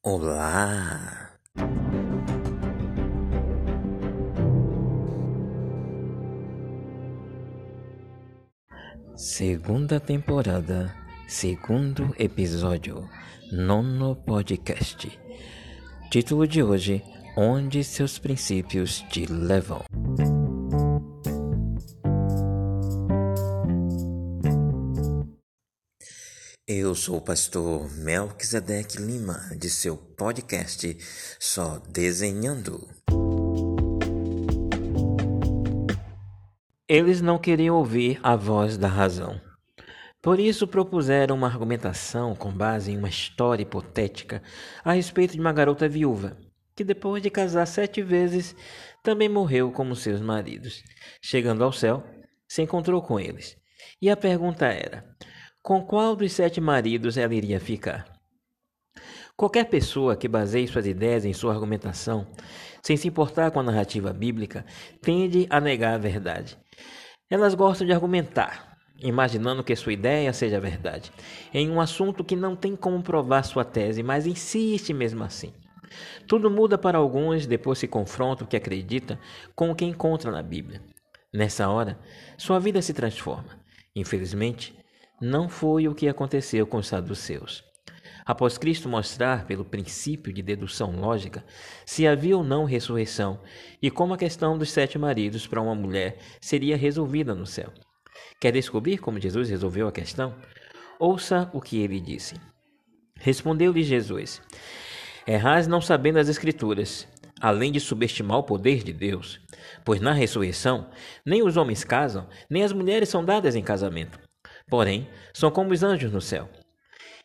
Olá! Segunda temporada, segundo episódio, nono podcast. Título de hoje: Onde seus princípios te levam. Eu sou o pastor Melquisedeque Lima, de seu podcast Só Desenhando. Eles não queriam ouvir a voz da razão. Por isso propuseram uma argumentação com base em uma história hipotética a respeito de uma garota viúva, que depois de casar sete vezes também morreu como seus maridos. Chegando ao céu, se encontrou com eles. E a pergunta era: com qual dos sete maridos ela iria ficar? Qualquer pessoa que baseie suas ideias em sua argumentação, sem se importar com a narrativa bíblica, tende a negar a verdade. Elas gostam de argumentar, imaginando que sua ideia seja verdade, em um assunto que não tem como provar sua tese, mas insiste mesmo assim. Tudo muda para alguns depois se confronta o que acredita com o que encontra na Bíblia. Nessa hora, sua vida se transforma. Infelizmente, não foi o que aconteceu com os saduceus. Após Cristo mostrar, pelo princípio de dedução lógica, se havia ou não ressurreição e como a questão dos sete maridos para uma mulher seria resolvida no céu. Quer descobrir como Jesus resolveu a questão? Ouça o que ele disse. Respondeu-lhe Jesus: Errais não sabendo as Escrituras, além de subestimar o poder de Deus, pois na ressurreição nem os homens casam, nem as mulheres são dadas em casamento porém são como os anjos no céu.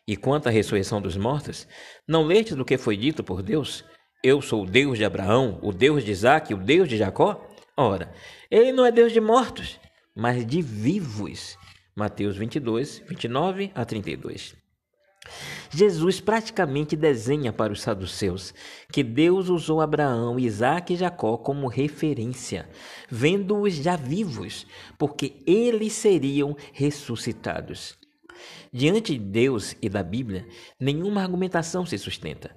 E quanto à ressurreição dos mortos, não leste do que foi dito por Deus? Eu sou o Deus de Abraão, o Deus de Isaac, o Deus de Jacó? Ora, ele não é Deus de mortos, mas de vivos. Mateus 22, 29 a 32. Jesus praticamente desenha para os saduceus que Deus usou Abraão, Isaac e Jacó como referência, vendo-os já vivos, porque eles seriam ressuscitados. Diante de Deus e da Bíblia, nenhuma argumentação se sustenta.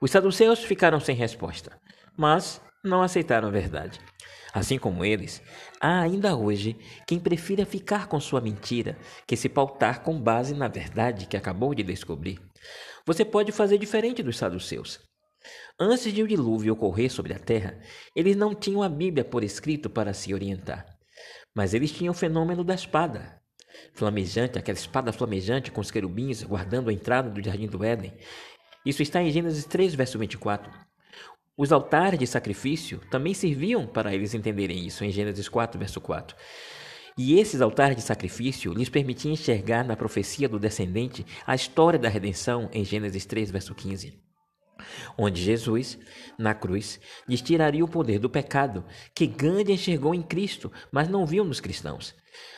Os saduceus ficaram sem resposta, mas não aceitaram a verdade. Assim como eles, há ainda hoje quem prefira ficar com sua mentira que se pautar com base na verdade que acabou de descobrir. Você pode fazer diferente dos saduceus. Antes de o dilúvio ocorrer sobre a terra, eles não tinham a Bíblia por escrito para se orientar. Mas eles tinham o fenômeno da espada. Flamejante, aquela espada flamejante com os querubins guardando a entrada do jardim do Éden. Isso está em Gênesis 3, verso 24. Os altares de sacrifício também serviam para eles entenderem isso, em Gênesis 4, verso 4. E esses altares de sacrifício lhes permitiam enxergar na profecia do descendente a história da redenção, em Gênesis 3, verso 15. Onde Jesus, na cruz, lhes tiraria o poder do pecado, que Gandhi enxergou em Cristo, mas não viu nos cristãos.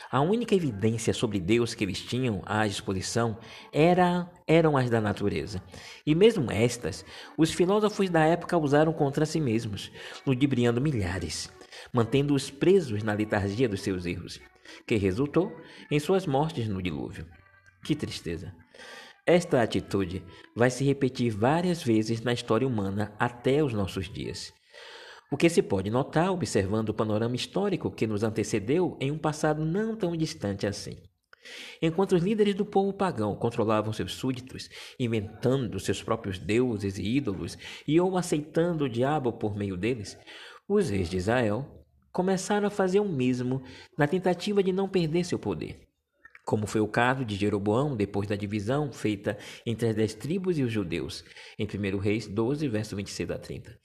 A única evidência sobre Deus que eles tinham à disposição era, eram as da natureza. E mesmo estas, os filósofos da época usaram contra si mesmos, ludibriando milhares, mantendo-os presos na letargia dos seus erros, que resultou em suas mortes no dilúvio. Que tristeza! Esta atitude vai se repetir várias vezes na história humana até os nossos dias. O que se pode notar observando o panorama histórico que nos antecedeu em um passado não tão distante assim. Enquanto os líderes do povo pagão controlavam seus súditos, inventando seus próprios deuses e ídolos e ou aceitando o diabo por meio deles, os reis de Israel começaram a fazer o mesmo na tentativa de não perder seu poder como foi o caso de Jeroboão depois da divisão feita entre as dez tribos e os judeus, em 1 Reis 12, verso 26 a 30.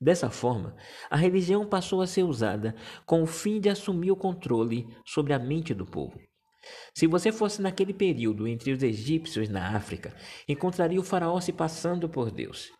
Dessa forma, a religião passou a ser usada com o fim de assumir o controle sobre a mente do povo. Se você fosse naquele período entre os egípcios na África, encontraria o faraó se passando por Deus.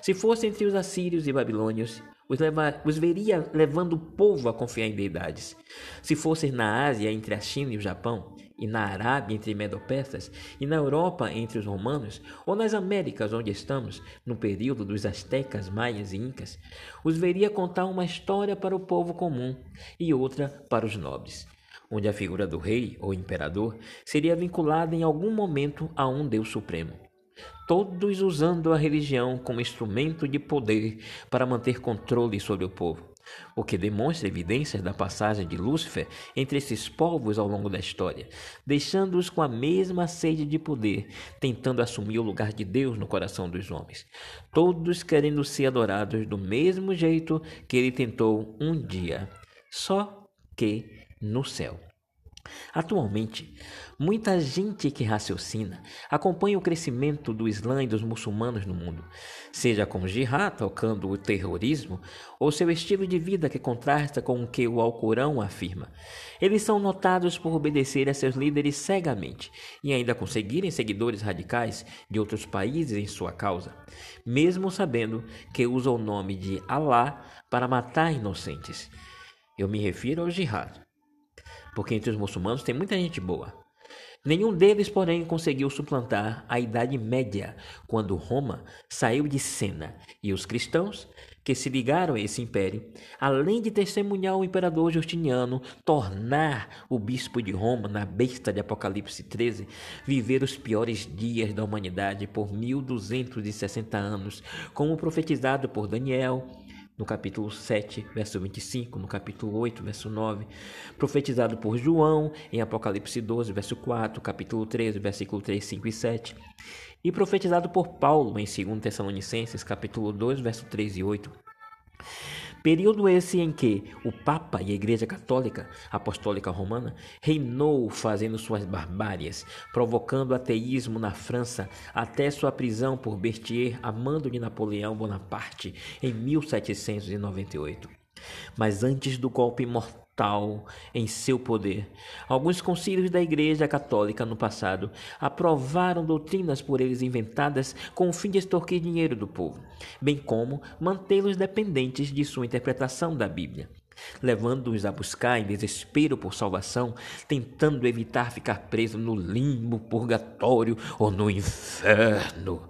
Se fosse entre os assírios e babilônios, os, leva, os veria levando o povo a confiar em deidades. Se fosse na Ásia, entre a China e o Japão, e na Arábia entre medopersas, e na Europa entre os romanos, ou nas Américas onde estamos, no período dos astecas, maias e incas, os veria contar uma história para o povo comum e outra para os nobres, onde a figura do rei ou imperador seria vinculada em algum momento a um deus supremo. Todos usando a religião como instrumento de poder para manter controle sobre o povo, o que demonstra evidências da passagem de Lúcifer entre esses povos ao longo da história, deixando-os com a mesma sede de poder, tentando assumir o lugar de Deus no coração dos homens, todos querendo ser adorados do mesmo jeito que ele tentou um dia, só que no céu. Atualmente, muita gente que raciocina acompanha o crescimento do Islã e dos muçulmanos no mundo, seja com jihad tocando o terrorismo ou seu estilo de vida que contrasta com o que o Alcorão afirma. Eles são notados por obedecer a seus líderes cegamente e ainda conseguirem seguidores radicais de outros países em sua causa, mesmo sabendo que usam o nome de Allah para matar inocentes. Eu me refiro ao jihad porque entre os muçulmanos tem muita gente boa. Nenhum deles, porém, conseguiu suplantar a Idade Média, quando Roma saiu de cena, e os cristãos, que se ligaram a esse império, além de testemunhar o imperador Justiniano tornar o bispo de Roma na besta de Apocalipse 13, viver os piores dias da humanidade por 1260 anos, como profetizado por Daniel, no capítulo 7, verso 25, no capítulo 8, verso 9, profetizado por João em Apocalipse 12, verso 4, capítulo 13, versículo 3, 5 e 7, e profetizado por Paulo em 2 Tessalonicenses, capítulo 2, verso 3 e 8. Período esse em que o Papa e a Igreja Católica Apostólica Romana reinou fazendo suas barbárias, provocando ateísmo na França até sua prisão por Berthier a mando de Napoleão Bonaparte em 1798. Mas antes do golpe mortal, tal em seu poder. Alguns concílios da Igreja Católica no passado aprovaram doutrinas por eles inventadas com o fim de extorquir dinheiro do povo, bem como mantê-los dependentes de sua interpretação da Bíblia. Levando-os a buscar em desespero por salvação, tentando evitar ficar preso no limbo, purgatório ou no inferno.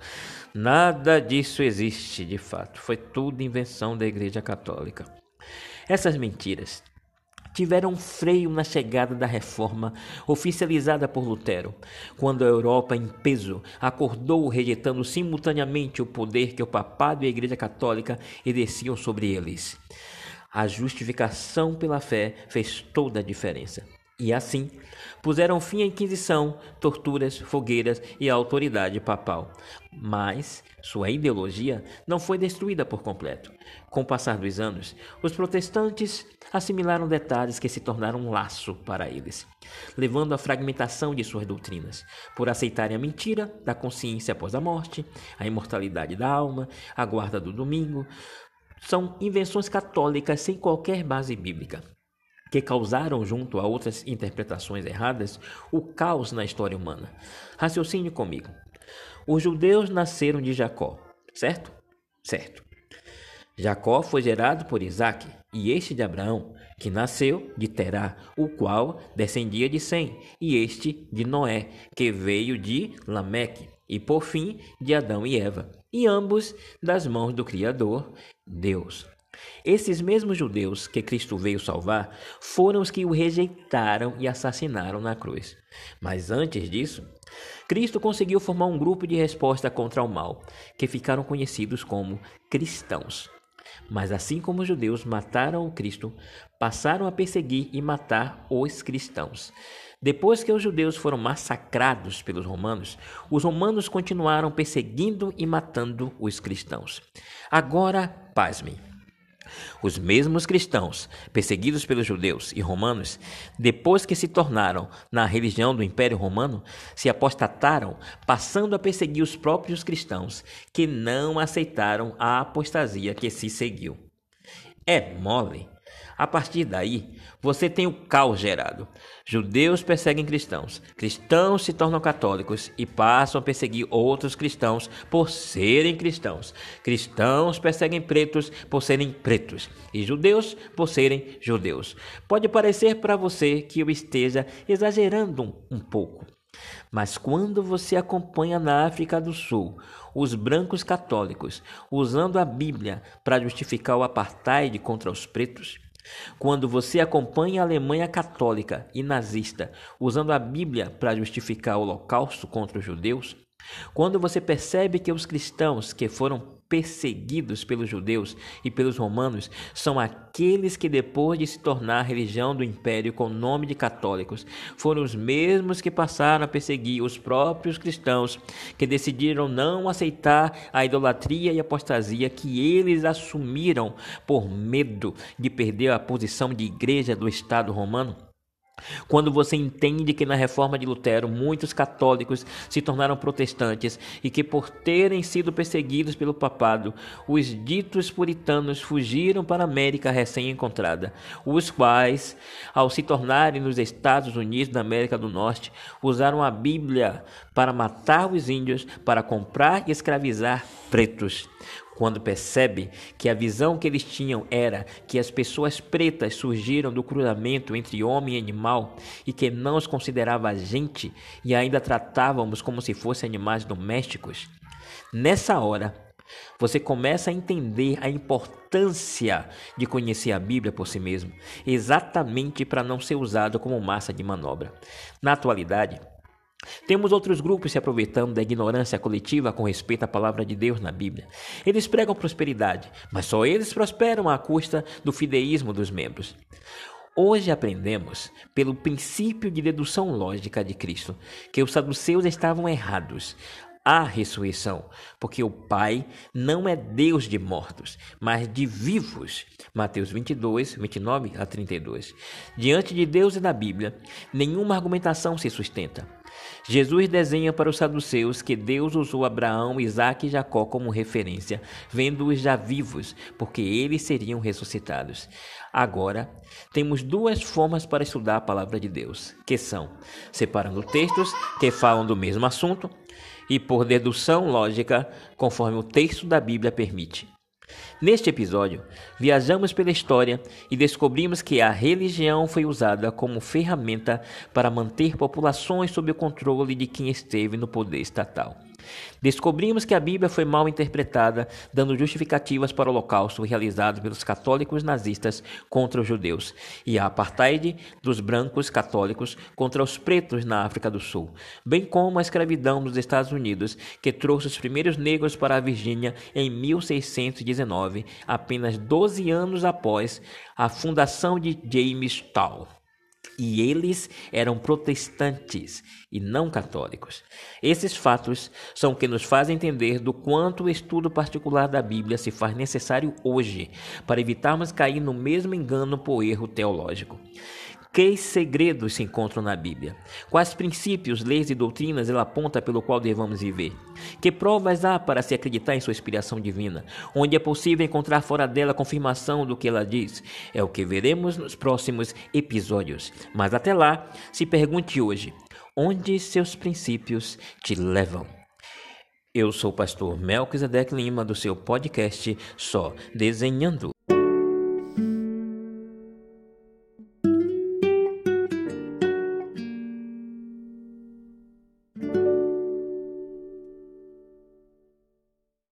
Nada disso existe de fato, foi tudo invenção da Igreja Católica. Essas mentiras tiveram freio na chegada da reforma oficializada por Lutero, quando a Europa em peso acordou rejeitando simultaneamente o poder que o papado e a Igreja Católica exerciam sobre eles. A justificação pela fé fez toda a diferença. E assim, puseram fim à Inquisição, torturas, fogueiras e à autoridade papal. Mas sua ideologia não foi destruída por completo. Com o passar dos anos, os protestantes assimilaram detalhes que se tornaram um laço para eles, levando à fragmentação de suas doutrinas, por aceitarem a mentira da consciência após a morte, a imortalidade da alma, a guarda do domingo. São invenções católicas sem qualquer base bíblica que causaram, junto a outras interpretações erradas, o caos na história humana. Raciocine comigo. Os judeus nasceram de Jacó, certo? Certo. Jacó foi gerado por Isaac, e este de Abraão, que nasceu de Terá, o qual descendia de Sem, e este de Noé, que veio de Lameque, e por fim de Adão e Eva, e ambos das mãos do Criador, Deus. Esses mesmos judeus que Cristo veio salvar foram os que o rejeitaram e assassinaram na cruz. Mas antes disso, Cristo conseguiu formar um grupo de resposta contra o mal, que ficaram conhecidos como cristãos. Mas assim como os judeus mataram o Cristo, passaram a perseguir e matar os cristãos. Depois que os judeus foram massacrados pelos romanos, os romanos continuaram perseguindo e matando os cristãos. Agora, pasmem. Os mesmos cristãos, perseguidos pelos judeus e romanos, depois que se tornaram na religião do Império Romano, se apostataram, passando a perseguir os próprios cristãos, que não aceitaram a apostasia que se seguiu. É mole. A partir daí, você tem o caos gerado. Judeus perseguem cristãos, cristãos se tornam católicos e passam a perseguir outros cristãos por serem cristãos. Cristãos perseguem pretos por serem pretos e judeus por serem judeus. Pode parecer para você que eu esteja exagerando um, pouco. Mas quando você acompanha na África do Sul os brancos católicos usando a Bíblia para justificar o apartheid contra os pretos, quando você acompanha a Alemanha católica e nazista usando a Bíblia para justificar o holocausto contra os judeus, Quando você percebe que os cristãos que foram perseguidos pelos judeus e pelos romanos são aqueles que, depois de se tornar religião do império com o nome de católicos, foram os mesmos que passaram a perseguir os próprios cristãos que decidiram não aceitar a idolatria e apostasia que eles assumiram por medo de perder a posição de igreja do Estado romano. Quando você entende que na reforma de Lutero muitos católicos se tornaram protestantes e que por terem sido perseguidos pelo papado, os ditos puritanos fugiram para a América recém-encontrada, os quais, ao se tornarem nos Estados Unidos da América do Norte, usaram a Bíblia para matar os índios, para comprar e escravizar pretos quando percebe que a visão que eles tinham era que as pessoas pretas surgiram do cruzamento entre homem e animal e que não os considerava gente e ainda tratávamos como se fossem animais domésticos, nessa hora você começa a entender a importância de conhecer a Bíblia por si mesmo, exatamente para não ser usado como massa de manobra. Na atualidade, temos outros grupos se aproveitando da ignorância coletiva com respeito à palavra de Deus na Bíblia. Eles pregam prosperidade, mas só eles prosperam à custa do fideísmo dos membros. Hoje aprendemos, pelo princípio de dedução lógica de Cristo, que os saduceus estavam errados. Há ressurreição, porque o Pai não é Deus de mortos, mas de vivos. Mateus 22, 29 a 32. Diante de Deus e da Bíblia, nenhuma argumentação se sustenta. Jesus desenha para os saduceus que Deus usou Abraão, Isaac e Jacó como referência, vendo-os já vivos, porque eles seriam ressuscitados. Agora, temos duas formas para estudar a palavra de Deus, que são separando textos que falam do mesmo assunto e por dedução lógica, conforme o texto da Bíblia permite. Neste episódio, viajamos pela história e descobrimos que a religião foi usada como ferramenta para manter populações sob o controle de quem esteve no poder estatal. Descobrimos que a Bíblia foi mal interpretada, dando justificativas para o holocausto realizado pelos católicos nazistas contra os judeus e a apartheid dos brancos católicos contra os pretos na África do Sul, bem como a escravidão nos Estados Unidos, que trouxe os primeiros negros para a Virgínia em 1619, apenas 12 anos após a fundação de James Town e eles eram protestantes e não católicos. Esses fatos são que nos fazem entender do quanto o estudo particular da Bíblia se faz necessário hoje para evitarmos cair no mesmo engano por erro teológico. Que segredos se encontram na Bíblia? Quais princípios, leis e doutrinas ela aponta pelo qual devamos viver? Que provas há para se acreditar em sua inspiração divina? Onde é possível encontrar fora dela confirmação do que ela diz? É o que veremos nos próximos episódios. Mas até lá, se pergunte hoje: onde seus princípios te levam? Eu sou o pastor Melquisedeque Lima do seu podcast Só Desenhando.